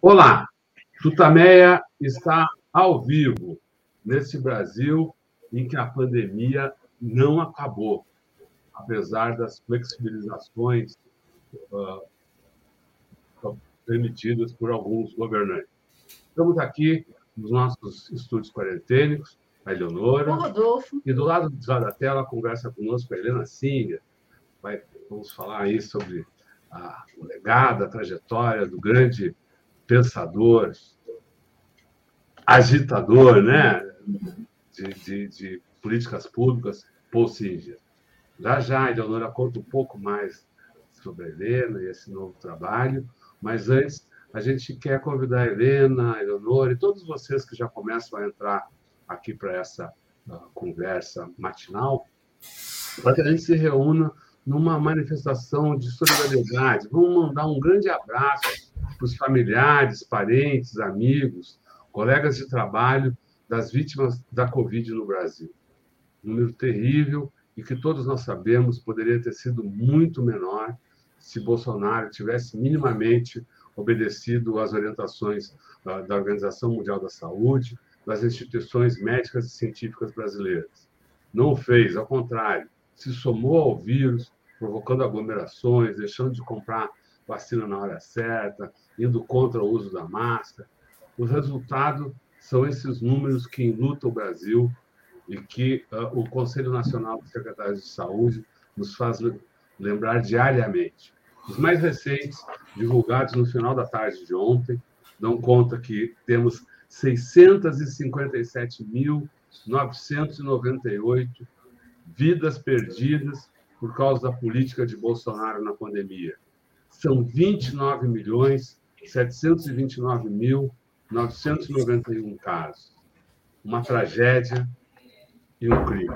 Olá, Tutameia está ao vivo nesse Brasil em que a pandemia não acabou, apesar das flexibilizações uh, permitidas por alguns governantes. Estamos aqui nos nossos estúdios quarentênicos, a Eleonora. Rodolfo. E do lado da tela conversa conosco a Helena Singer. Vai, vamos falar aí sobre a, o legado, a trajetória do grande pensador, agitador, né? De, de, de políticas públicas, Paul Singer. Já já Eleonora conta um pouco mais sobre a Helena e esse novo trabalho, mas antes a gente quer convidar a Helena, a Eleonora e todos vocês que já começam a entrar aqui para essa uh, conversa matinal, para que a gente se reúna numa manifestação de solidariedade. Vamos mandar um grande abraço para os familiares, parentes, amigos, colegas de trabalho das vítimas da Covid no Brasil. Um número terrível e que todos nós sabemos poderia ter sido muito menor se Bolsonaro tivesse minimamente obedecido às orientações da Organização Mundial da Saúde, das instituições médicas e científicas brasileiras. Não o fez, ao contrário, se somou ao vírus, provocando aglomerações, deixando de comprar vacina na hora certa, indo contra o uso da máscara. O resultado são esses números que enlutam o Brasil e que uh, o Conselho Nacional de Secretários de Saúde nos faz lembrar diariamente. Os mais recentes, divulgados no final da tarde de ontem, dão conta que temos 657.998 vidas perdidas por causa da política de Bolsonaro na pandemia. São 29 milhões 729 mil 991 casos. Uma tragédia e um crime.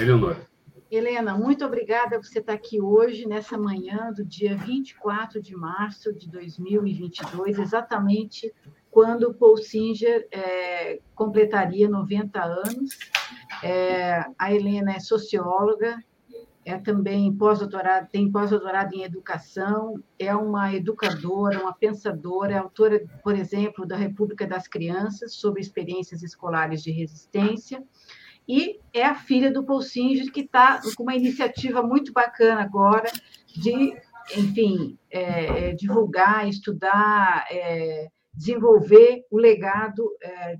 Eleonora. Helena, muito obrigada por você estar aqui hoje, nessa manhã do dia 24 de março de 2022, exatamente quando Paul Singer é, completaria 90 anos. É, a Helena é socióloga, é também pós-doutorado, tem pós-doutorado em educação, é uma educadora, uma pensadora, é autora, por exemplo, da República das Crianças, sobre experiências escolares de resistência e é a filha do Paul Singer, que está com uma iniciativa muito bacana agora de, enfim, é, é, divulgar, estudar, é, desenvolver o legado é,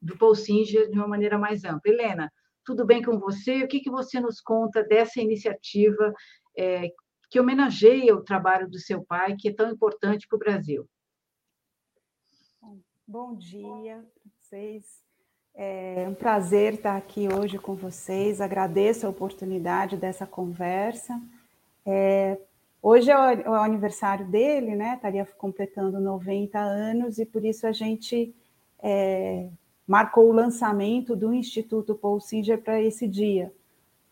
do Paul Singer de uma maneira mais ampla. Helena, tudo bem com você? O que, que você nos conta dessa iniciativa é, que homenageia o trabalho do seu pai, que é tão importante para o Brasil? Bom dia para vocês. É um prazer estar aqui hoje com vocês. Agradeço a oportunidade dessa conversa. É, hoje é o, o, aniversário dele, né? Estaria completando 90 anos e por isso a gente é, marcou o lançamento do Instituto Paul Singer para esse dia.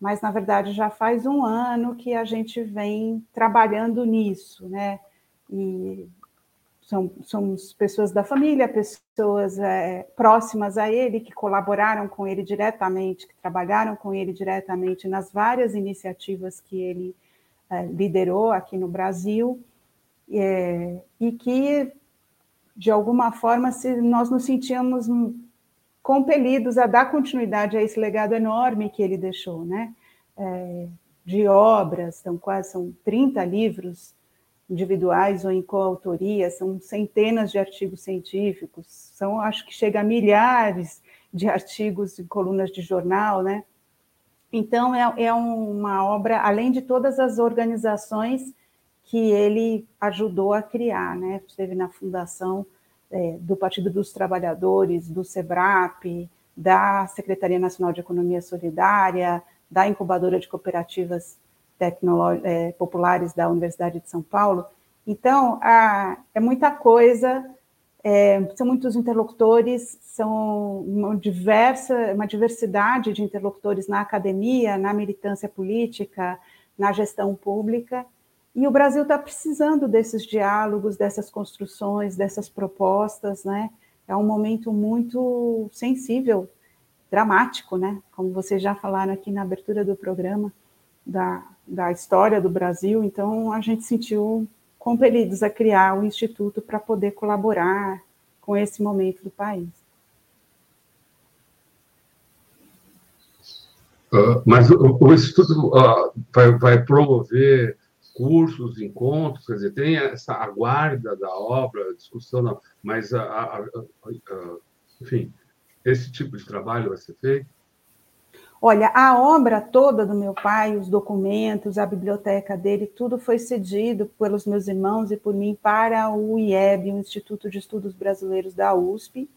Mas na verdade já faz um ano que a gente vem trabalhando nisso, né? E são, somos pessoas da família, pessoas é, próximas a ele, que colaboraram com ele diretamente, que trabalharam com ele diretamente nas várias iniciativas que ele é, liderou aqui no Brasil, é, e que, de alguma forma, se nós nos sentíamos compelidos a dar continuidade a esse legado enorme que ele deixou, né? É, de obras, são quase são 30 livros individuais ou em coautoria, são centenas de artigos científicos, são, acho que chega a milhares de artigos em colunas de jornal, né? Então, é, é uma obra, além de todas as organizações que ele ajudou a criar, né? Esteve na fundação é, do Partido dos Trabalhadores, do SEBRAP, da Secretaria Nacional de Economia Solidária, da Incubadora de Cooperativas é, populares da Universidade de São Paulo. Então, a, é muita coisa, é, são muitos interlocutores, são uma, diversa, uma diversidade de interlocutores na academia, na militância política, na gestão pública, e o Brasil está precisando desses diálogos, dessas construções, dessas propostas, né? É um momento muito sensível, dramático, né? Como vocês já falaram aqui na abertura do programa, da, da história do Brasil, então a gente sentiu compelidos a criar o Instituto para poder colaborar com esse momento do país. Uh, mas o, o Instituto uh, vai, vai, promover cursos, encontros, quer dizer, tem essa aguarda da obra, discussão, não, mas, a, a, a, enfim, esse tipo de trabalho vai ser feito? Olha, a obra toda do meu pai, os documentos, a biblioteca dele, tudo foi cedido pelos meus irmãos e por mim para o IEB, o Instituto de Estudos Brasileiros da USP,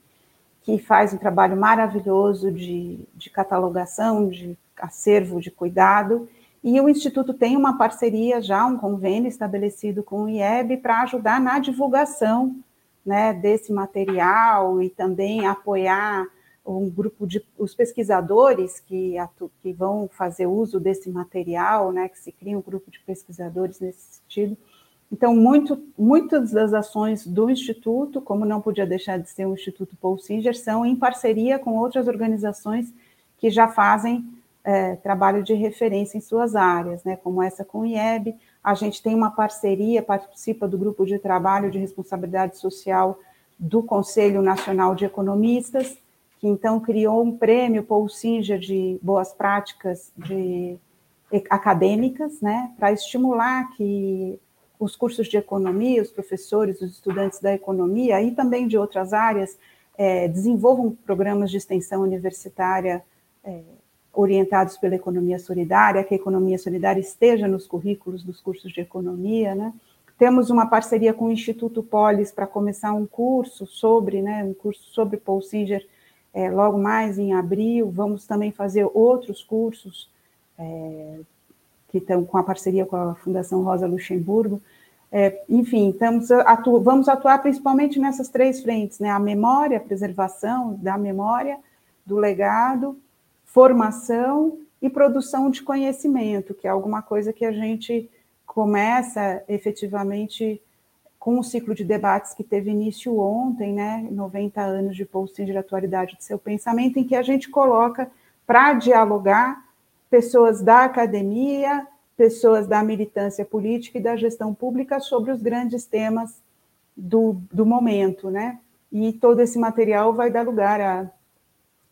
que faz um trabalho maravilhoso de, de catalogação, de acervo, de cuidado. E o Instituto tem uma parceria já, um convênio estabelecido com o IEB para ajudar na divulgação né, desse material e também apoiar um grupo de os pesquisadores que, atu, que vão fazer uso desse material, né, que se cria um grupo de pesquisadores nesse sentido. Então, muito, muitas das ações do Instituto, como não podia deixar de ser o Instituto Paul Singer, são em parceria com outras organizações que já fazem é, trabalho de referência em suas áreas, né, como essa com o IEB. A gente tem uma parceria, participa do grupo de trabalho de responsabilidade social do Conselho Nacional de Economistas, que então criou um prêmio Paul Singer de boas práticas de acadêmicas, né, para estimular que os cursos de economia, os professores, os estudantes da economia e também de outras áreas é, desenvolvam programas de extensão universitária é, orientados pela economia solidária, que a economia solidária esteja nos currículos dos cursos de economia, né? Temos uma parceria com o Instituto Polis para começar um curso sobre, né, um curso sobre Paul Singer é, logo mais em abril. Vamos também fazer outros cursos é, que estão com a parceria com a Fundação Rosa Luxemburgo. É, enfim, estamos atu vamos atuar principalmente nessas três frentes, né? A memória, a preservação da memória, do legado, formação e produção de conhecimento, que é alguma coisa que a gente começa efetivamente com o ciclo de debates que teve início ontem, né, 90 anos de posting de atualidade de seu pensamento, em que a gente coloca para dialogar pessoas da academia, pessoas da militância política e da gestão pública sobre os grandes temas do, do momento, né? E todo esse material vai dar lugar a,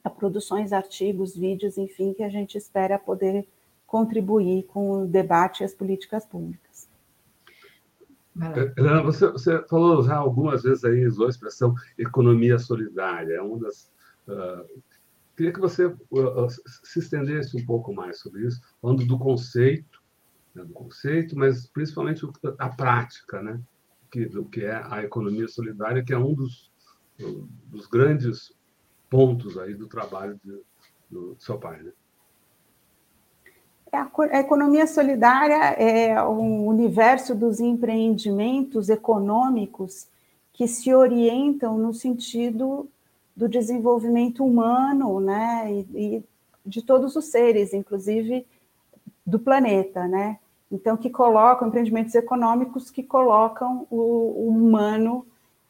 a produções, artigos, vídeos, enfim, que a gente espera poder contribuir com o debate e as políticas públicas. Helena, você, você, falou já algumas vezes aí, usou a expressão economia solidária. É uma das. Uh, queria que você uh, se estendesse um pouco mais sobre isso, falando do conceito, né, do conceito, mas principalmente a prática, né? Que, do que é a economia solidária, que é um dos, dos grandes pontos aí do trabalho de, do seu pai, né? É a economia solidária é um universo dos empreendimentos econômicos que se orientam no sentido do desenvolvimento humano, né, e, e de todos os seres, inclusive do planeta, né? Então, que colocam empreendimentos econômicos que colocam o, o humano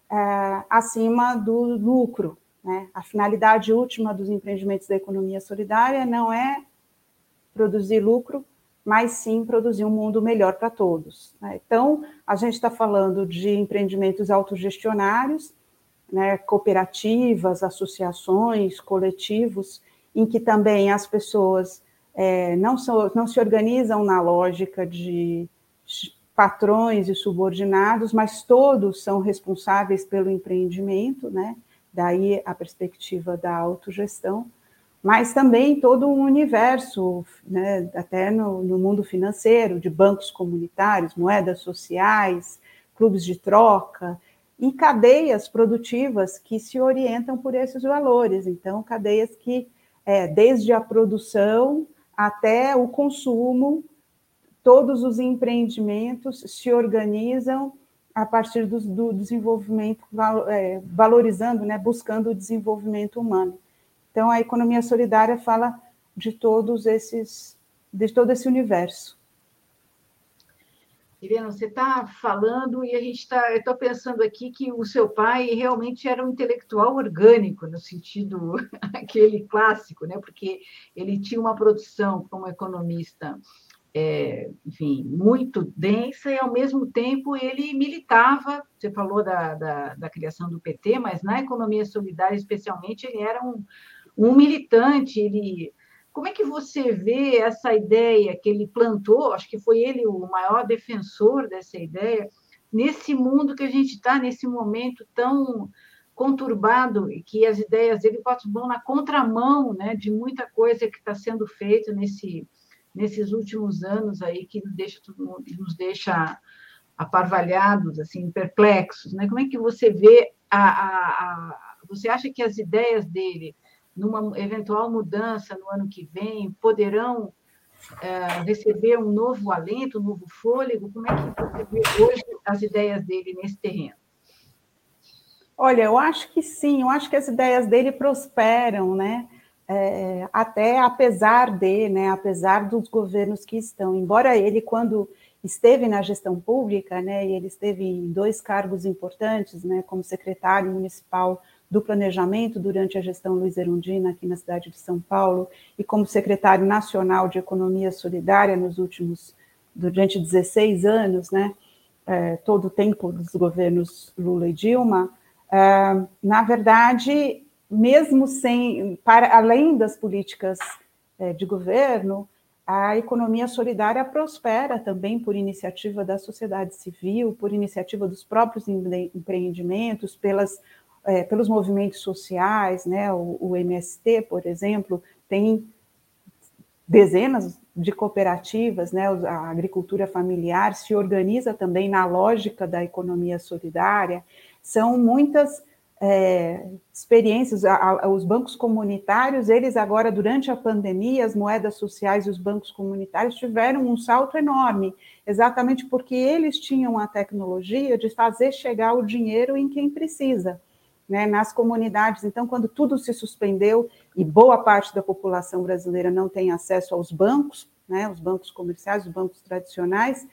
é, acima do lucro. Né? A finalidade última dos empreendimentos da economia solidária não é produzir lucro, mas sim produzir um mundo melhor para todos. Né? Então, a gente está falando de empreendimentos autogestionários, né, cooperativas, associações, coletivos, em que também as pessoas é, não, são, não se organizam na lógica de patrões e subordinados, mas todos são responsáveis pelo empreendimento, né? Daí a perspectiva da autogestão mas também todo um universo, né, até no, no, mundo financeiro, de bancos comunitários, moedas sociais, clubes de troca e cadeias produtivas que se orientam por esses valores. Então, cadeias que, é, desde a produção até o consumo, todos os empreendimentos se organizam a partir do, do desenvolvimento, é, valorizando, né, buscando o desenvolvimento humano. Então, a economia solidária fala de todos esses, de todo esse universo. Irena, você está falando e a gente está, eu estou pensando aqui que o seu pai realmente era um intelectual orgânico no sentido aquele clássico, né? Porque ele tinha uma produção como economista é, enfim, muito densa e, ao mesmo tempo, ele militava, você falou da, da, da, criação do PT, mas na economia solidária, especialmente, ele era um, um militante, ele... Como é que você vê essa ideia que ele plantou? Acho que foi ele o maior defensor dessa ideia, nesse mundo que a gente está, nesse momento tão conturbado e que as ideias dele vão na contramão né, de muita coisa que está sendo feita nesse nesses últimos anos aí que nos deixa, nos deixa aparvalhados, assim, perplexos, né? Como é que você vê a, a, a, você acha que as ideias dele numa eventual mudança no ano que vem poderão é, receber um novo alento, um novo fôlego? Como é que você vê hoje as ideias dele nesse terreno? Olha, eu acho que sim, eu acho que as ideias dele prosperam, né? É, até apesar de, né, apesar dos governos que estão, embora ele, quando esteve na gestão pública, né, e ele esteve em dois cargos importantes, né, como secretário municipal do planejamento durante a gestão Luiz Erundina aqui na cidade de São Paulo e como secretário nacional de economia solidária nos últimos durante 16 anos, né, é, todo o tempo dos governos Lula e Dilma, é, na verdade mesmo sem, para além das políticas é, de governo, a economia solidária prospera também por iniciativa da sociedade civil, por iniciativa dos próprios empreendimentos, pelas, é, pelos movimentos sociais, né? O, o, MST, por exemplo, tem dezenas de cooperativas, né? A agricultura familiar se organiza também na lógica da economia solidária. São muitas é, experiências, a, a, os bancos comunitários, eles agora, durante a pandemia, as moedas sociais e os bancos comunitários tiveram um salto enorme, exatamente porque eles tinham a tecnologia de fazer chegar o dinheiro em quem precisa, né, nas comunidades. Então, quando tudo se suspendeu e boa parte da população brasileira não tem acesso aos bancos, né, os bancos comerciais, os bancos tradicionais,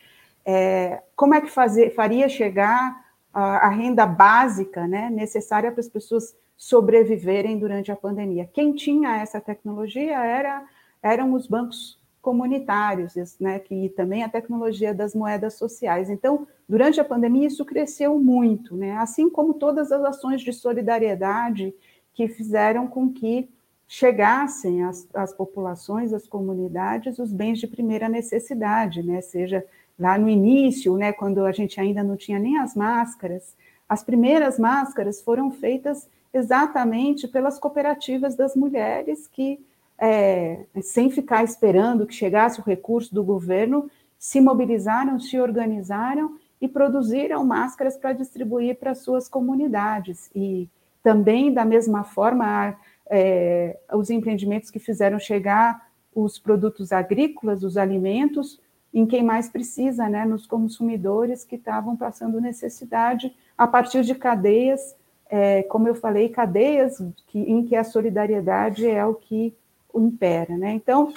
é, como é que fazer, faria chegar a, a renda básica né, necessária para as pessoas sobreviverem durante a pandemia. Quem tinha essa tecnologia era, eram os bancos comunitários, né, que também a tecnologia das moedas sociais. Então, durante a pandemia isso cresceu muito, né, assim como todas as ações de solidariedade que fizeram com que chegassem às, às populações, às comunidades, os bens de primeira necessidade, né, seja lá no início, né, quando a gente ainda não tinha nem as máscaras, as primeiras máscaras foram feitas exatamente pelas cooperativas das mulheres que, é, sem ficar esperando que chegasse o recurso do governo, se mobilizaram, se organizaram e produziram máscaras para distribuir para suas comunidades. E também, da mesma forma, é, os empreendimentos que fizeram chegar os produtos agrícolas, os alimentos, em quem mais precisa, né, nos consumidores que estavam passando necessidade a partir de cadeias, é, como eu falei, cadeias que, em que a solidariedade é o que impera, né? Então,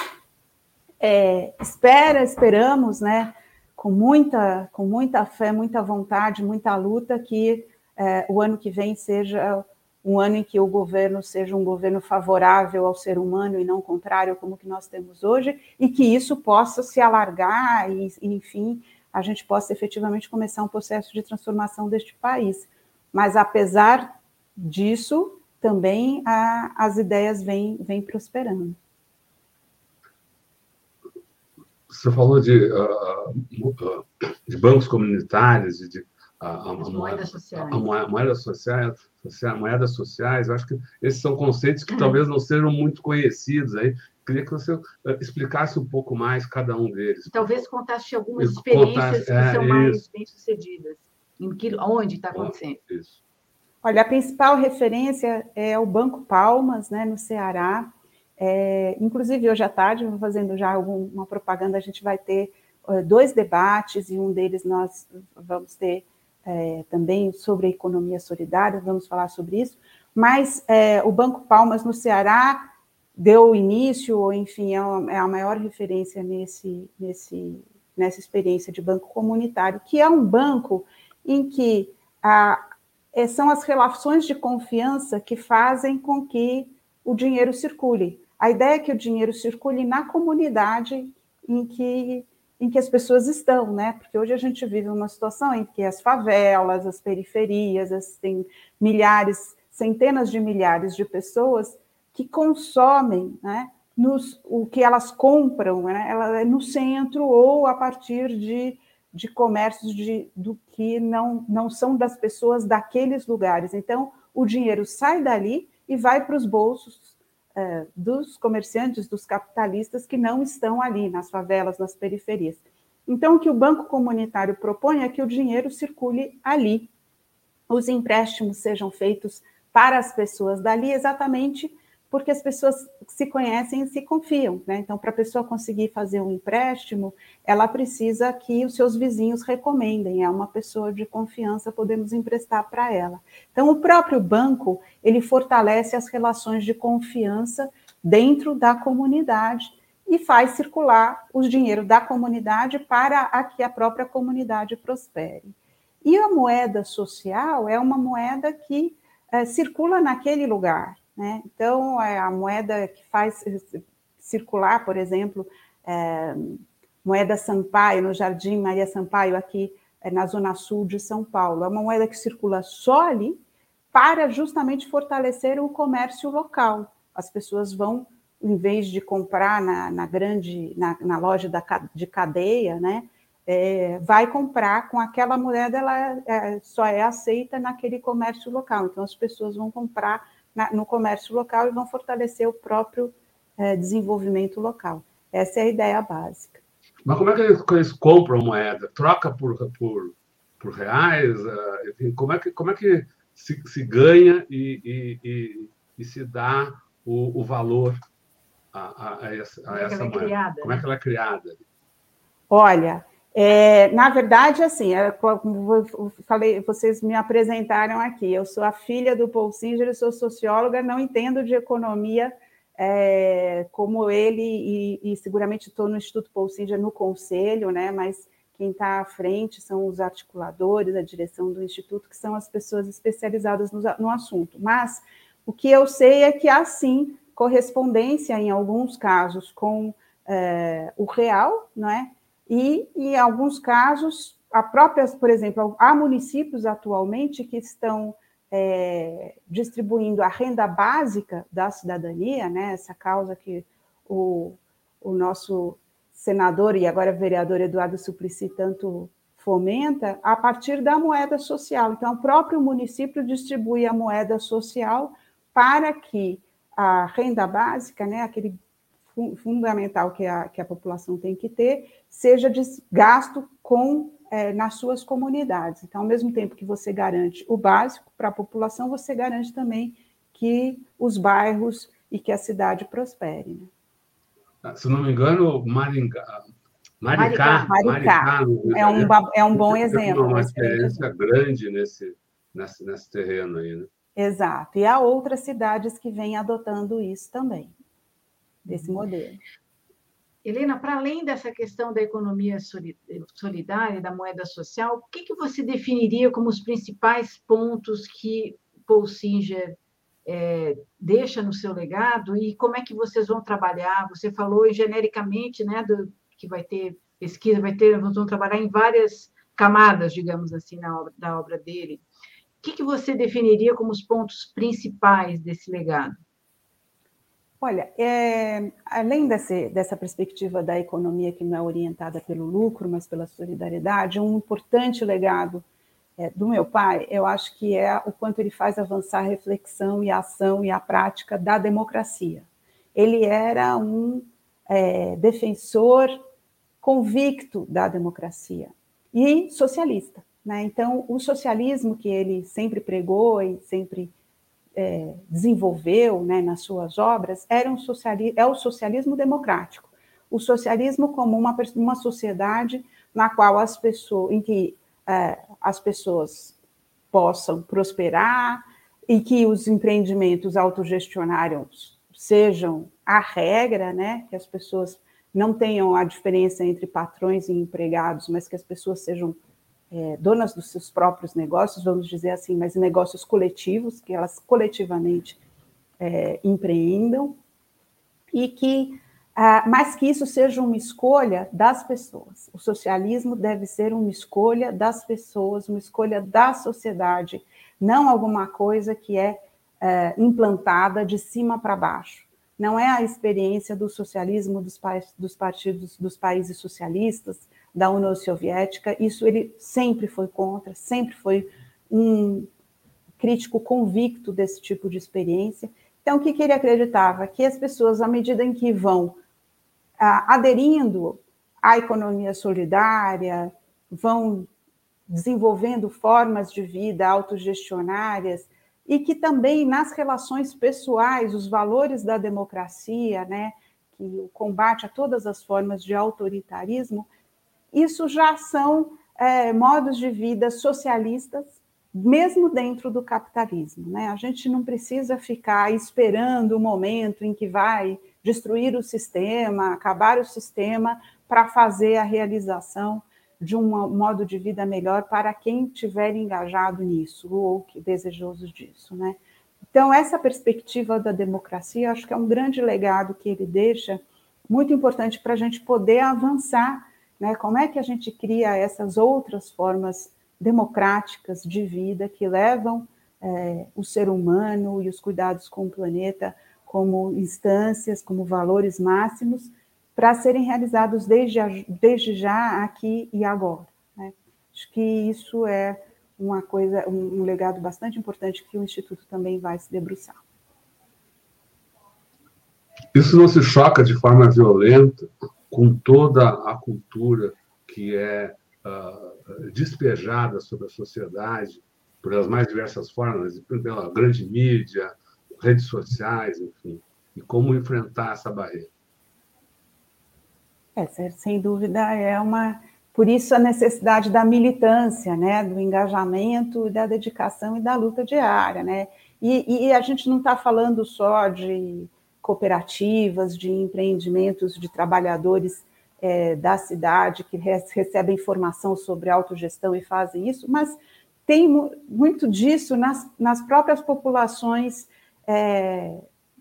é, espera, esperamos, né, com muita, com muita fé, muita vontade, muita luta, que é, o ano que vem seja um ano em que o governo seja um governo favorável ao ser humano e não contrário, como que nós temos hoje, e que isso possa se alargar e, enfim, a gente possa efetivamente começar um processo de transformação deste país. Mas, apesar disso, também a, as ideias vêm, vêm prosperando. Você falou de, uh, de bancos comunitários e de a, a, moedas sociais. A, a moeda social, social, moedas sociais, acho que esses são conceitos que talvez não sejam muito conhecidos aí. Queria que você eh, explicasse um pouco mais cada um deles. Talvez contasse algumas experiências que é, são mais bem-sucedidas. Em que, onde está acontecendo? Isso. Olha, a principal referência é o Banco Palmas, né, no Ceará. É, inclusive, hoje à tarde, fazendo já alguma propaganda, a gente vai ter uh, dois debates, e um deles nós vamos ter é, também sobre a economia solidária, vamos falar sobre isso, mas é, o Banco Palmas no Ceará deu início, ou enfim, é, é a maior referência nesse, nesse, nessa experiência de banco comunitário, que é um banco em que a, é, são as relações de confiança que fazem com que o dinheiro circule. A ideia é que o dinheiro circule na comunidade em que em que as pessoas estão, né? Porque hoje a gente vive uma situação em que as favelas, as periferias, as, tem milhares, centenas de milhares de pessoas que consomem, né? Nos, o que elas compram, né? Ela é no centro ou a partir de, de comércios de, do que não, não são das pessoas daqueles lugares. Então, o dinheiro sai dali e vai para os bolsos é, dos comerciantes, dos capitalistas que não estão ali nas favelas, nas periferias. Então, o que o Banco Comunitário propõe é que o dinheiro circule ali, os empréstimos sejam feitos para as pessoas dali, exatamente porque as pessoas se conhecem e se confiam. Né? Então, para a pessoa conseguir fazer um empréstimo, ela precisa que os seus vizinhos recomendem. É uma pessoa de confiança, podemos emprestar para ela. Então, o próprio banco ele fortalece as relações de confiança dentro da comunidade e faz circular o dinheiro da comunidade para a que a própria comunidade prospere. E a moeda social é uma moeda que é, circula naquele lugar. Né? Então, é a moeda que faz circular, por exemplo, é, moeda Sampaio, no Jardim Maria Sampaio, aqui é, na zona sul de São Paulo, é uma moeda que circula só ali para justamente fortalecer o comércio local. As pessoas vão, em vez de comprar na, na grande, na, na, loja da, de cadeia, né, é, vai comprar com aquela moeda, ela é, só é aceita naquele comércio local. Então, as pessoas vão comprar na, no comércio local e vão fortalecer o próprio é, desenvolvimento local. Essa é a ideia básica. Mas como é que eles, eles compram moeda? Troca por, por, por reais? Uh, enfim, como é que, como é que se, se ganha e, e, e, e, se dá o, o valor a, a, a essa, a essa é moeda? Criada, como é que ela é criada? Olha, é, na verdade, assim, é, eu falei, vocês me apresentaram aqui. Eu sou a filha do Paul Singer, sou socióloga, não entendo de economia é, como ele, e, e seguramente estou no Instituto Paul Singer no conselho, né? Mas quem está à frente são os articuladores, a direção do Instituto, que são as pessoas especializadas no, no assunto. Mas o que eu sei é que há sim correspondência, em alguns casos, com é, o real, não é? E, em alguns casos, a própria, por exemplo, há municípios atualmente que estão é, distribuindo a renda básica da cidadania, né, essa causa que o, o nosso senador e agora vereador Eduardo Suplicy tanto fomenta, a partir da moeda social. Então, o próprio município distribui a moeda social para que a renda básica, né, aquele fundamental que a, que a população tem que ter, seja gasto com é, nas suas comunidades. Então, ao mesmo tempo que você garante o básico para a população, você garante também que os bairros e que a cidade prospere. Né? Ah, se não me engano, Maringá, Maricá, Maricá, Maricá é, um, é um bom exemplo. Uma experiência grande nesse, nesse, nesse terreno aí, né? Exato. E há outras cidades que vêm adotando isso também desse modelo. Helena, para além dessa questão da economia solidária, da moeda social, o que, que você definiria como os principais pontos que Paul Singer é, deixa no seu legado e como é que vocês vão trabalhar? Você falou genericamente né, do, que vai ter pesquisa, vai ter, vão trabalhar em várias camadas, digamos assim, na obra, da obra dele. O que, que você definiria como os pontos principais desse legado? Olha, é, além desse, dessa perspectiva da economia que não é orientada pelo lucro, mas pela solidariedade, um importante legado é, do meu pai, eu acho que é o quanto ele faz avançar a reflexão e a ação e a prática da democracia. Ele era um é, defensor convicto da democracia e socialista. Né? Então, o socialismo que ele sempre pregou e sempre é, desenvolveu né, nas suas obras era um sociali é o socialismo democrático. O socialismo como uma, uma sociedade na qual as pessoas, em que é, as pessoas possam prosperar e que os empreendimentos autogestionários sejam a regra, né, que as pessoas não tenham a diferença entre patrões e empregados, mas que as pessoas sejam é, donas dos seus próprios negócios, vamos dizer assim, mas negócios coletivos, que elas coletivamente é, empreendam, e que ah, mas que isso seja uma escolha das pessoas. O socialismo deve ser uma escolha das pessoas, uma escolha da sociedade, não alguma coisa que é, é implantada de cima para baixo. Não é a experiência do socialismo dos, dos partidos dos países socialistas, da União Soviética. Isso ele sempre foi contra, sempre foi um crítico convicto desse tipo de experiência. Então, o que, que ele acreditava? Que as pessoas, à medida em que vão ah, aderindo à economia solidária, vão desenvolvendo formas de vida autogestionárias e que também nas relações pessoais, os valores da democracia, né, que o combate a todas as formas de autoritarismo, isso já são é, modos de vida socialistas, mesmo dentro do capitalismo. Né? A gente não precisa ficar esperando o momento em que vai destruir o sistema, acabar o sistema, para fazer a realização de um modo de vida melhor para quem estiver engajado nisso ou que desejoso disso, né? Então essa perspectiva da democracia, acho que é um grande legado que ele deixa, muito importante para a gente poder avançar, né? Como é que a gente cria essas outras formas democráticas de vida que levam é, o ser humano e os cuidados com o planeta como instâncias, como valores máximos, para serem realizados desde, desde já, aqui e agora. Né? Acho que isso é uma coisa, um, um legado bastante importante que o Instituto também vai se debruçar. Isso não se choca de forma violenta com toda a cultura que é uh, despejada sobre a sociedade pelas mais diversas formas, pela grande mídia, redes sociais, enfim, e como enfrentar essa barreira. É, sem dúvida é uma. Por isso a necessidade da militância, né, do engajamento, da dedicação e da luta diária, né. E, e a gente não está falando só de cooperativas, de empreendimentos de trabalhadores é, da cidade que recebem informação sobre autogestão e fazem isso, mas tem muito disso nas, nas próprias populações é,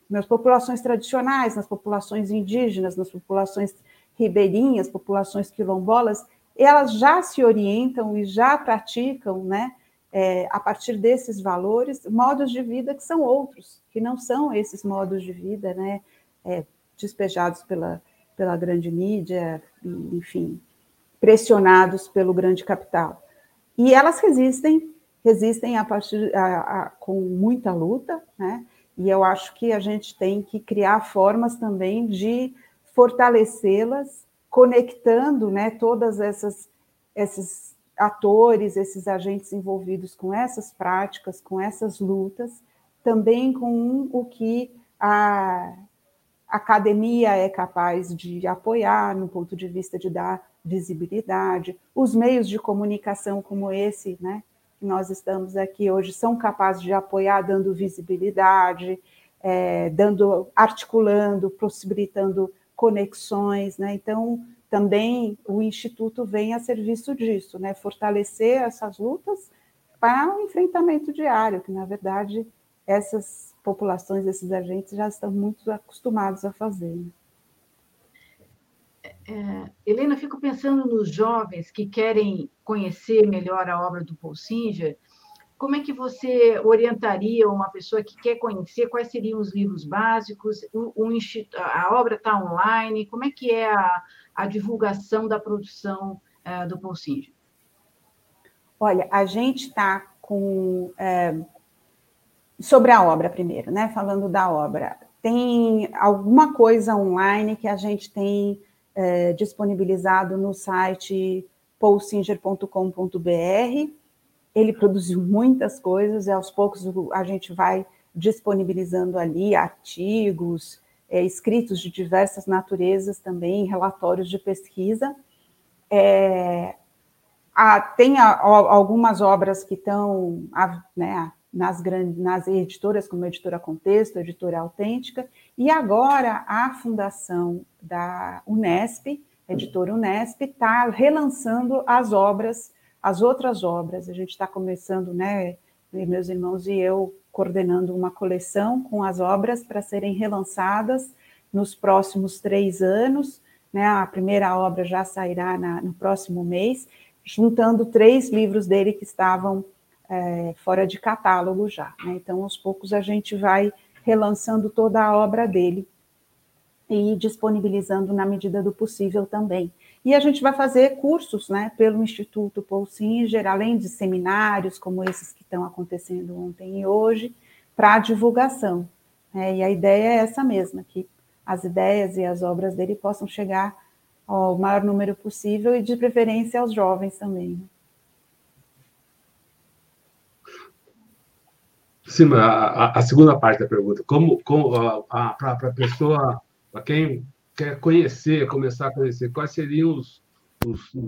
nas populações tradicionais, nas populações indígenas, nas populações ribeirinhas, populações quilombolas, elas já se orientam e já praticam, né, é, a partir desses valores, modos de vida que são outros, que não são esses modos de vida, né, é, despejados pela, pela grande mídia, enfim, pressionados pelo grande capital. E elas resistem, resistem a partir a, a, com muita luta, né, e eu acho que a gente tem que criar formas também de fortalecê-las, conectando né, todas essas esses atores, esses agentes envolvidos com essas práticas, com essas lutas, também com o que a academia é capaz de apoiar no ponto de vista de dar visibilidade, os meios de comunicação como esse, né, que nós estamos aqui hoje são capazes de apoiar, dando visibilidade, é, dando, articulando, possibilitando conexões, né? Então, também o Instituto vem a serviço disso, né? Fortalecer essas lutas para o enfrentamento diário, que na verdade essas populações, esses agentes já estão muito acostumados a fazer. Né? É, Helena, fico pensando nos jovens que querem conhecer melhor a obra do Paul Singer. Como é que você orientaria uma pessoa que quer conhecer quais seriam os livros básicos? O, o a obra está online? Como é que é a, a divulgação da produção é, do Singer? Olha, a gente está com. É, sobre a obra primeiro, né? Falando da obra. Tem alguma coisa online que a gente tem é, disponibilizado no site paulsinger.com.br. Ele produziu muitas coisas e aos poucos a gente vai disponibilizando ali artigos, é, escritos de diversas naturezas também, relatórios de pesquisa. É, a, tem a, a, algumas obras que estão né, nas, grandes, nas editoras, como a Editora Contexto, a Editora Autêntica, e agora a Fundação da Unesp, a editora Unesp, está relançando as obras, as outras obras. A gente está começando, né, meus irmãos e eu, coordenando uma coleção com as obras para serem relançadas nos próximos três anos, né? A primeira obra já sairá na, no próximo mês, juntando três livros dele que estavam é, fora de catálogo já. Né? Então, aos poucos, a gente vai relançando toda a obra dele e disponibilizando na medida do possível também. E a gente vai fazer cursos né, pelo Instituto Paul Singer, além de seminários como esses que estão acontecendo ontem e hoje, para divulgação. Né? E a ideia é essa mesma, que as ideias e as obras dele possam chegar ao maior número possível e, de preferência, aos jovens também. Né? Sim, a, a, segunda parte da pergunta, como, como para a pessoa, para quem quer conhecer, começar a conhecer, quais seriam os, os, os,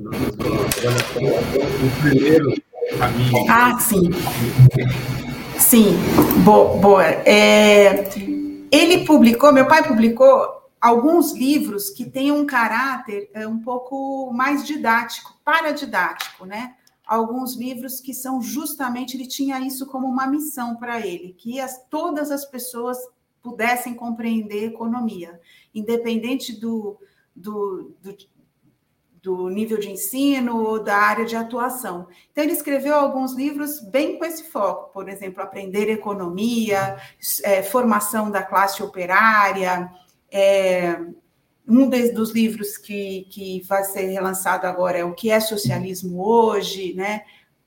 os primeiros caminhos? Ah, sim. Sim, boa. boa. É, ele publicou, meu pai publicou alguns livros que têm um caráter é, um pouco mais didático, paradidático, né? Alguns livros que são justamente, ele tinha isso como uma missão para ele, que as, todas as pessoas pudessem compreender economia, independente do, do, do, do nível de ensino ou da área de atuação. Então, ele escreveu alguns livros bem com esse foco, por exemplo, Aprender Economia, é, Formação da Classe Operária, é, um dos livros que, que vai ser relançado agora é O que é Socialismo Hoje, né?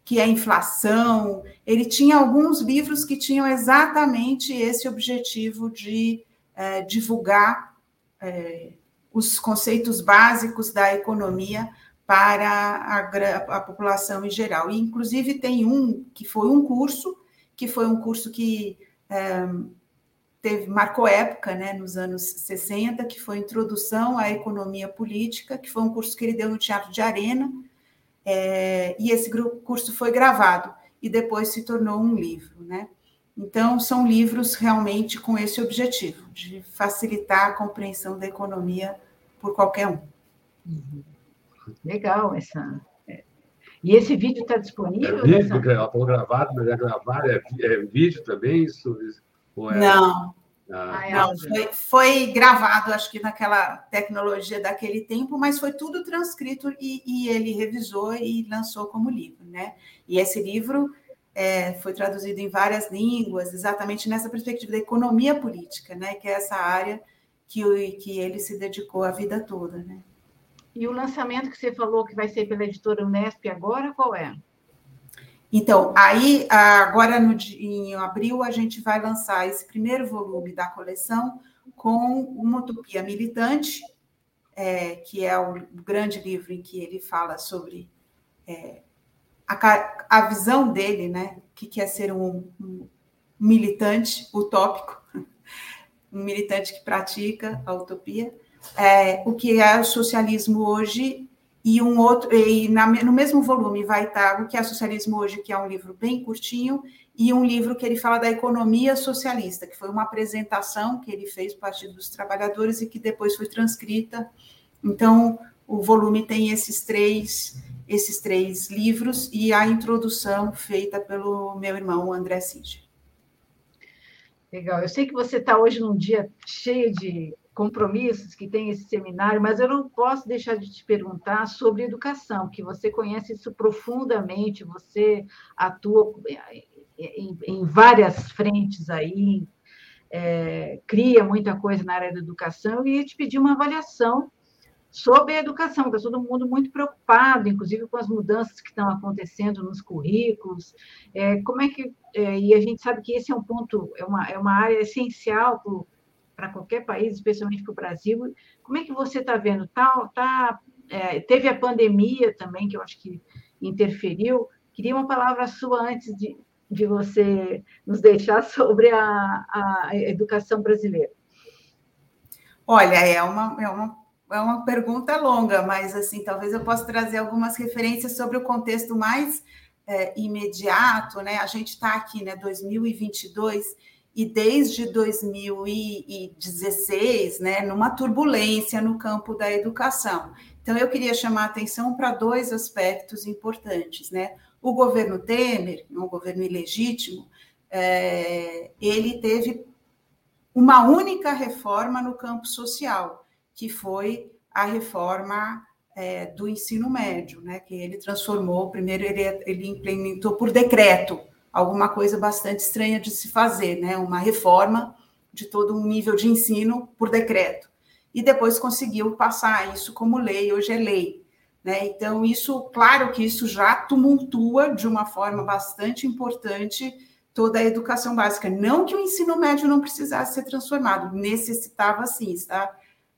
que é inflação. Ele tinha alguns livros que tinham exatamente esse objetivo de é, divulgar é, os conceitos básicos da economia para a, a, população em geral. E, inclusive, tem um que foi um curso, que foi um curso que é, teve, marcou época, né, nos anos 60, que foi Introdução à Economia Política, que foi um curso que ele deu no Teatro de Arena, é, e esse curso foi gravado e depois se tornou um livro, né? Então, são livros realmente com esse objetivo, de facilitar a compreensão da economia por qualquer um. Uhum. Legal essa. É. E esse vídeo está disponível? É vídeo, nessa... ela falou gravado, mas é gravado, é, é vídeo também? Isso, é... Não. Ah, é não, foi, foi, gravado, acho que naquela tecnologia daquele tempo, mas foi tudo transcrito e, e ele revisou e lançou como livro, né? E esse livro é, foi traduzido em várias línguas, exatamente nessa perspectiva da economia política, né? Que é essa área que, que ele se dedicou a vida toda, né? E o lançamento que você falou que vai ser pela editora Unesp agora, qual é? Então, aí, agora no, em abril, a gente vai lançar esse primeiro volume da coleção com uma utopia militante, é, que é o grande livro em que ele fala sobre é, a, a, visão dele, né? O que é ser um, um militante utópico, um militante que pratica a utopia, é, o que é o socialismo hoje e um outro e na, no mesmo volume vai estar o que é socialismo hoje, que é um livro bem curtinho, e um livro que ele fala da economia socialista, que foi uma apresentação que ele fez para o Partido dos Trabalhadores e que depois foi transcrita. Então, o volume tem esses três esses três livros e a introdução feita pelo meu irmão André Singer. Legal. Eu sei que você está hoje num dia cheio de compromissos que tem esse seminário, mas eu não posso deixar de te perguntar sobre educação, que você conhece isso profundamente, você atua em, em várias frentes aí, é, cria muita coisa na área da educação, e te pedir uma avaliação sobre a educação, está todo mundo muito preocupado, inclusive com as mudanças que estão acontecendo nos currículos. É, como é que. É, e a gente sabe que esse é um ponto, é uma, é uma área essencial para qualquer país, especialmente para o Brasil. Como é que você está vendo? Tá, tá, é, teve a pandemia também, que eu acho que interferiu. Queria uma palavra sua antes de, de você nos deixar sobre a, a educação brasileira. Olha, é uma, é uma é uma pergunta longa, mas assim, talvez eu possa trazer algumas referências sobre o contexto mais é, imediato, né? A gente está aqui, né, 2022, e desde 2016, né, numa turbulência no campo da educação. Então, eu queria chamar a atenção para dois aspectos importantes, né? O governo Temer, um governo ilegítimo, é, ele teve uma única reforma no campo social, que foi a reforma é, do ensino médio, né, que ele transformou, primeiro ele, ele implementou por decreto, alguma coisa bastante estranha de se fazer, né, uma reforma de todo um nível de ensino por decreto. E depois conseguiu passar isso como lei, hoje é lei. Né? Então, isso, claro que isso já tumultua de uma forma bastante importante toda a educação básica. Não que o ensino médio não precisasse ser transformado, necessitava sim, está?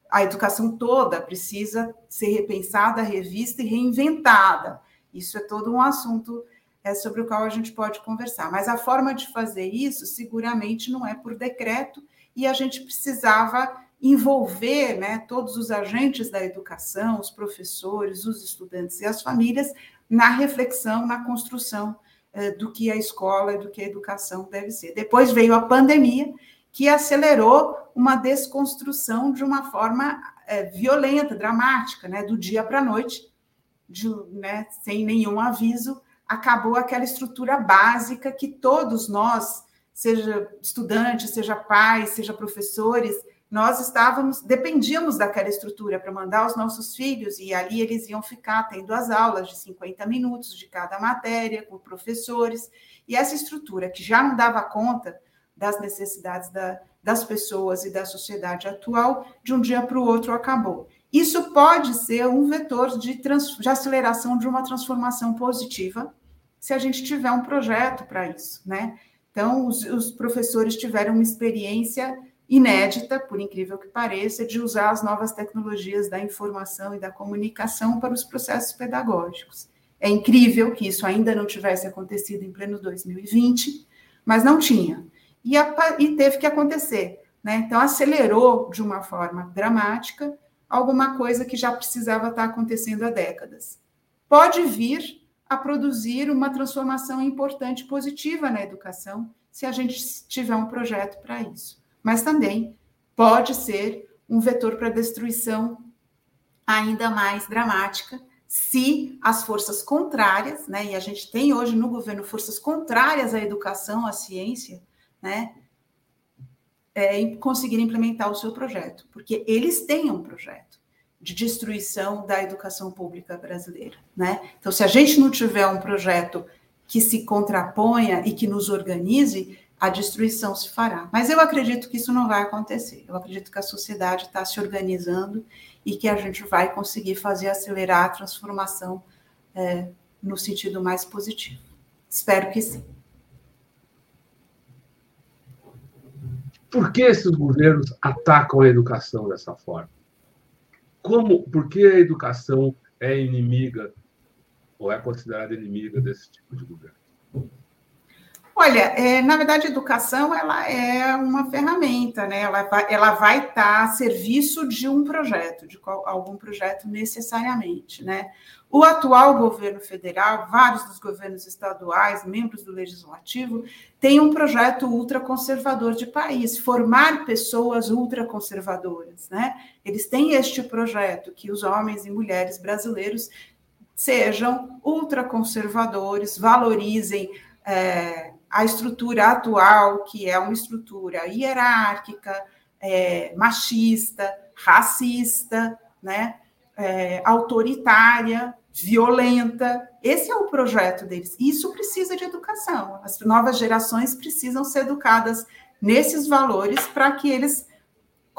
A educação toda precisa ser repensada, revista e reinventada. Isso é todo um assunto é, sobre o qual a gente pode conversar. Mas a forma de fazer isso, seguramente, não é por decreto, e a gente precisava envolver né, todos os agentes da educação, os professores, os estudantes e as famílias na reflexão, na construção eh, do que a escola e do que a educação deve ser. Depois veio a pandemia, que acelerou uma desconstrução de uma forma eh, violenta, dramática, né, do dia para a noite, de, né, sem nenhum aviso, acabou aquela estrutura básica que todos nós, seja estudantes, seja pais, seja professores, nós estávamos, dependíamos daquela estrutura para mandar os nossos filhos, e ali eles iam ficar tendo as aulas de 50 minutos de cada matéria, com professores, e essa estrutura que já não dava conta das necessidades da, das pessoas e da sociedade atual, de um dia para o outro acabou. Isso pode ser um vetor de, trans, de aceleração de uma transformação positiva, se a gente tiver um projeto para isso, né? Então, os, os professores tiveram uma experiência inédita, por incrível que pareça, de usar as novas tecnologias da informação e da comunicação para os processos pedagógicos. É incrível que isso ainda não tivesse acontecido em pleno 2020, mas não tinha. E, a, e teve que acontecer. Né? Então, acelerou de uma forma dramática alguma coisa que já precisava estar acontecendo há décadas. Pode vir a produzir uma transformação importante positiva na educação, se a gente tiver um projeto para isso mas também pode ser um vetor para destruição ainda mais dramática se as forças contrárias, né, e a gente tem hoje no governo forças contrárias à educação, à ciência, né, é, conseguirem implementar o seu projeto, porque eles têm um projeto de destruição da educação pública brasileira, né? Então, se a gente não tiver um projeto que se contraponha e que nos organize, a destruição se fará. Mas eu acredito que isso não vai acontecer. Eu acredito que a sociedade está se organizando e que a gente vai conseguir fazer acelerar a transformação é, no sentido mais positivo. Espero que sim. Por que esses governos atacam a educação dessa forma? Como, por que a educação é inimiga ou é considerada inimiga desse tipo de governo? Olha, é, na verdade, a educação ela é uma ferramenta, né? Ela vai, ela vai estar a serviço de um projeto, de qual, algum projeto necessariamente, né? O atual governo federal, vários dos governos estaduais, membros do legislativo, têm um projeto ultraconservador de país, formar pessoas ultraconservadoras, né? Eles têm este projeto que os homens e mulheres brasileiros sejam ultraconservadores, valorizem é, a estrutura atual, que é uma estrutura hierárquica, é, machista, racista, né, é, autoritária, violenta. Esse é o projeto deles. Isso precisa de educação. As novas gerações precisam ser educadas nesses valores para que eles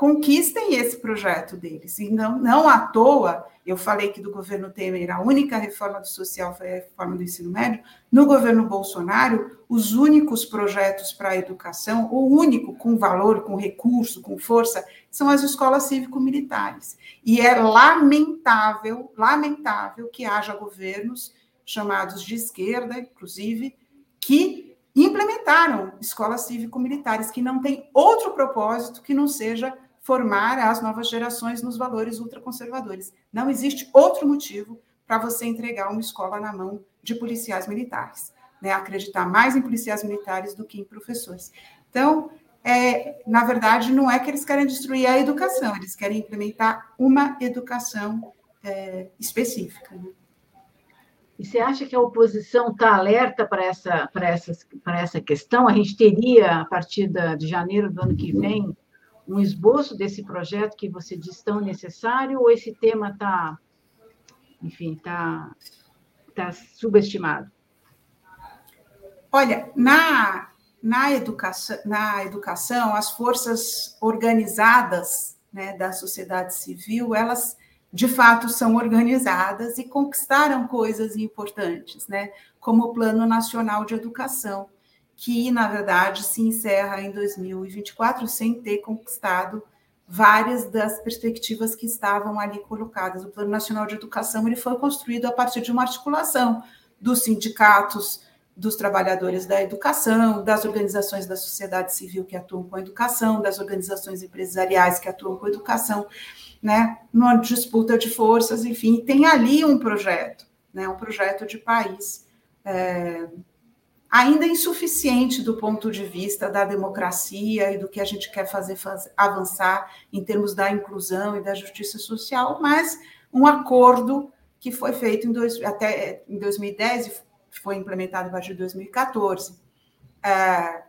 conquistem esse projeto deles. E não, não à toa, eu falei que do governo Temer a única reforma do social foi a reforma do ensino médio. No governo Bolsonaro, os únicos projetos para a educação, o único com valor, com recurso, com força, são as escolas cívico-militares. E é lamentável, lamentável que haja governos chamados de esquerda, inclusive, que implementaram escolas cívico-militares que não têm outro propósito que não seja formar as novas gerações nos valores ultraconservadores. Não existe outro motivo para você entregar uma escola na mão de policiais militares, né? Acreditar mais em policiais militares do que em professores. Então, é, na verdade, não é que eles querem destruir a educação, eles querem implementar uma educação é, específica. Né? E você acha que a oposição está alerta para essa, essa, essa questão? A gente teria, a partir de janeiro do ano que vem, um esboço desse projeto que você diz tão necessário, ou esse tema está, enfim, está tá subestimado? Olha, na, na, educação, na educação, as forças organizadas né, da sociedade civil, elas de fato são organizadas e conquistaram coisas importantes, né, como o Plano Nacional de Educação, que, na verdade, se encerra em 2024 sem ter conquistado várias das perspectivas que estavam ali colocadas. O Plano Nacional de Educação ele foi construído a partir de uma articulação dos sindicatos, dos trabalhadores da educação, das organizações da sociedade civil que atuam com a educação, das organizações empresariais que atuam com a educação, né, numa disputa de forças, enfim, tem ali um projeto, né, um projeto de país é, ainda insuficiente do ponto de vista da democracia e do que a gente quer fazer, fazer avançar em termos da inclusão e da justiça social, mas um acordo que foi feito em dois, até em 2010 e foi implementado a partir de 2014. É,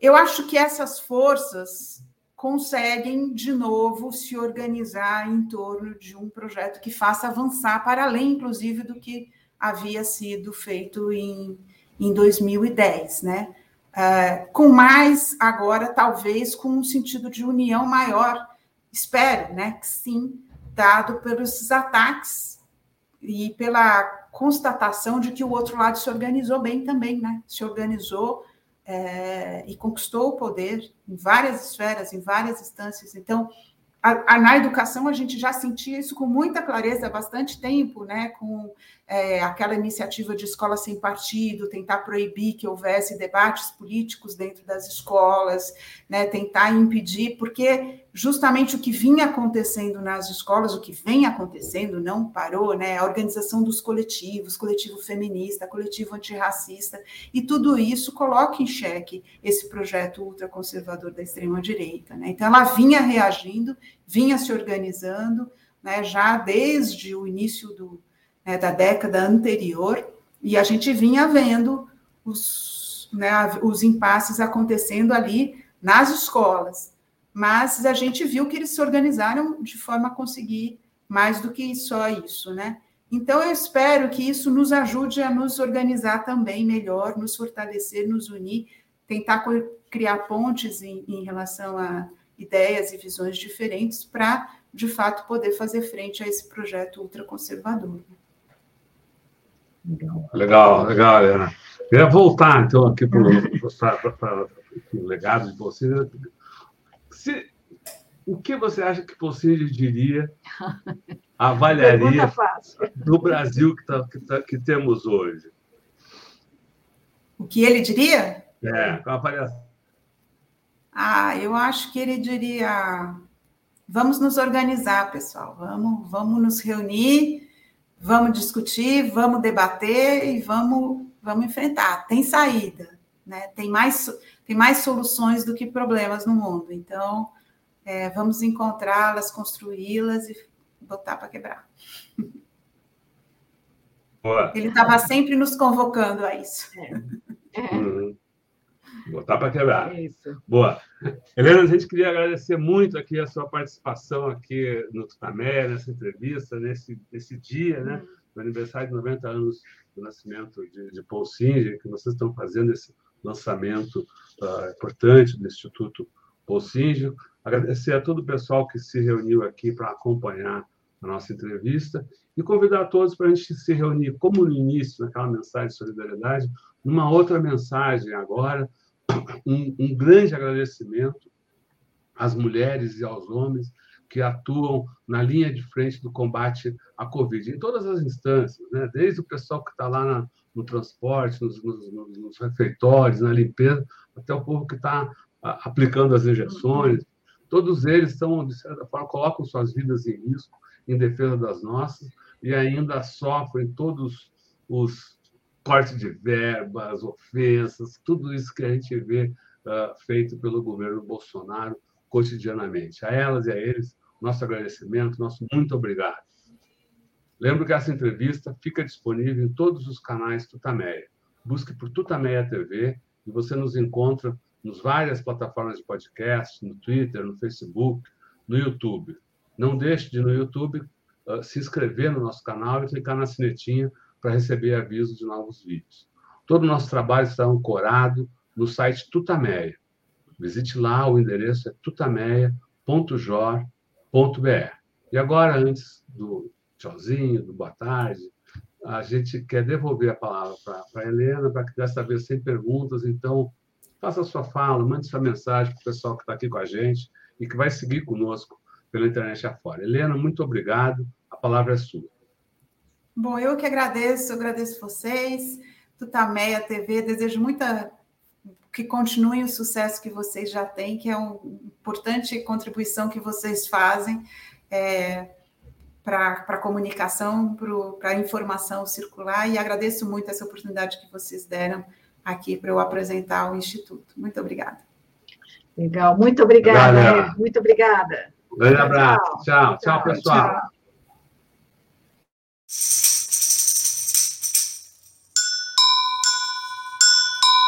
eu acho que essas forças conseguem de novo se organizar em torno de um projeto que faça avançar para além, inclusive, do que havia sido feito em, em 2010, né? Uh, com mais agora, talvez, com um sentido de união maior, espero, né? Que sim, dado pelos ataques e pela constatação de que o outro lado se organizou bem também, né? Se organizou é, e conquistou o poder em várias esferas, em várias instâncias. Então, a, a, na educação a gente já sentia isso com muita clareza há bastante tempo, né? Com é, aquela iniciativa de escola sem partido, tentar proibir que houvesse debates políticos dentro das escolas, né, tentar impedir, porque justamente o que vinha acontecendo nas escolas, o que vem acontecendo, não parou, né, a organização dos coletivos, coletivo feminista, coletivo antirracista, e tudo isso coloca em xeque esse projeto ultraconservador da extrema-direita. Né? Então, ela vinha reagindo, vinha se organizando, né, já desde o início do né, da década anterior, e a gente vinha vendo os, né, os impasses acontecendo ali nas escolas. Mas a gente viu que eles se organizaram de forma a conseguir mais do que só isso, né? Então, eu espero que isso nos ajude a nos organizar também melhor, nos fortalecer, nos unir, tentar criar pontes em, em relação a ideias e visões diferentes para, de fato, poder fazer frente a esse projeto ultraconservador. Legal, legal, Helena. Queria voltar, então, aqui para o legado de você. Se, o que você acha que você diria, avaliaria do Brasil que, tá, que, tá, que temos hoje? O que ele diria? É, com a avaliação. Ah, eu acho que ele diria: vamos nos organizar, pessoal, vamos, vamos nos reunir vamos discutir, vamos debater e vamos, vamos enfrentar. Tem saída, né? tem, mais, tem mais soluções do que problemas no mundo. Então, é, vamos encontrá-las, construí-las e botar para quebrar. Boa. Ele estava sempre nos convocando a isso. É. É. Uhum. Botar para quebrar. É isso. Boa. Helena, a gente queria agradecer muito aqui a sua participação aqui no Tutamé, nessa entrevista, nesse, nesse dia, né? No aniversário de 90 anos do nascimento de, de Paul Singer, que vocês estão fazendo esse lançamento uh, importante do Instituto Paul Singer. Agradecer a todo o pessoal que se reuniu aqui para acompanhar a nossa entrevista e convidar todos para a gente se reunir, como no início, naquela mensagem de solidariedade, numa outra mensagem agora, um, um grande agradecimento às mulheres e aos homens que atuam na linha de frente do combate à Covid, em todas as instâncias, né? desde o pessoal que está lá na, no transporte, nos, nos, nos, refeitórios, na limpeza, até o povo que está aplicando as injeções. Todos eles estão, de certa forma, colocam suas vidas em risco em defesa das nossas e ainda sofrem todos os corte de verbas, ofensas, tudo isso que a gente vê uh, feito pelo governo Bolsonaro cotidianamente. A elas e a eles, nosso agradecimento, nosso muito obrigado. Lembro que essa entrevista fica disponível em todos os canais Tutameia. Busque por Tutameia TV e você nos encontra nos várias plataformas de podcast, no Twitter, no Facebook, no YouTube. Não deixe de, no YouTube, uh, se inscrever no nosso canal e clicar na sinetinha para receber avisos de novos vídeos. Todo o nosso trabalho está ancorado no site Tutameia. Visite lá, o endereço é tutameia.jor.br. E agora, antes do tchauzinho, do boa tarde, a gente quer devolver a palavra para a Helena, para que dessa vez sem perguntas, então faça a sua fala, mande sua mensagem para o pessoal que está aqui com a gente e que vai seguir conosco pela internet afora. Helena, muito obrigado, a palavra é sua. Bom, eu que agradeço, eu agradeço vocês, Tutameia TV, desejo muita que continue o sucesso que vocês já têm, que é uma importante contribuição que vocês fazem. É, para a comunicação, para a informação circular, e agradeço muito essa oportunidade que vocês deram aqui para eu apresentar o Instituto. Muito obrigada. Legal, muito obrigada, muito obrigada. Um grande abraço. Tchau, tchau, tchau pessoal. Tchau. you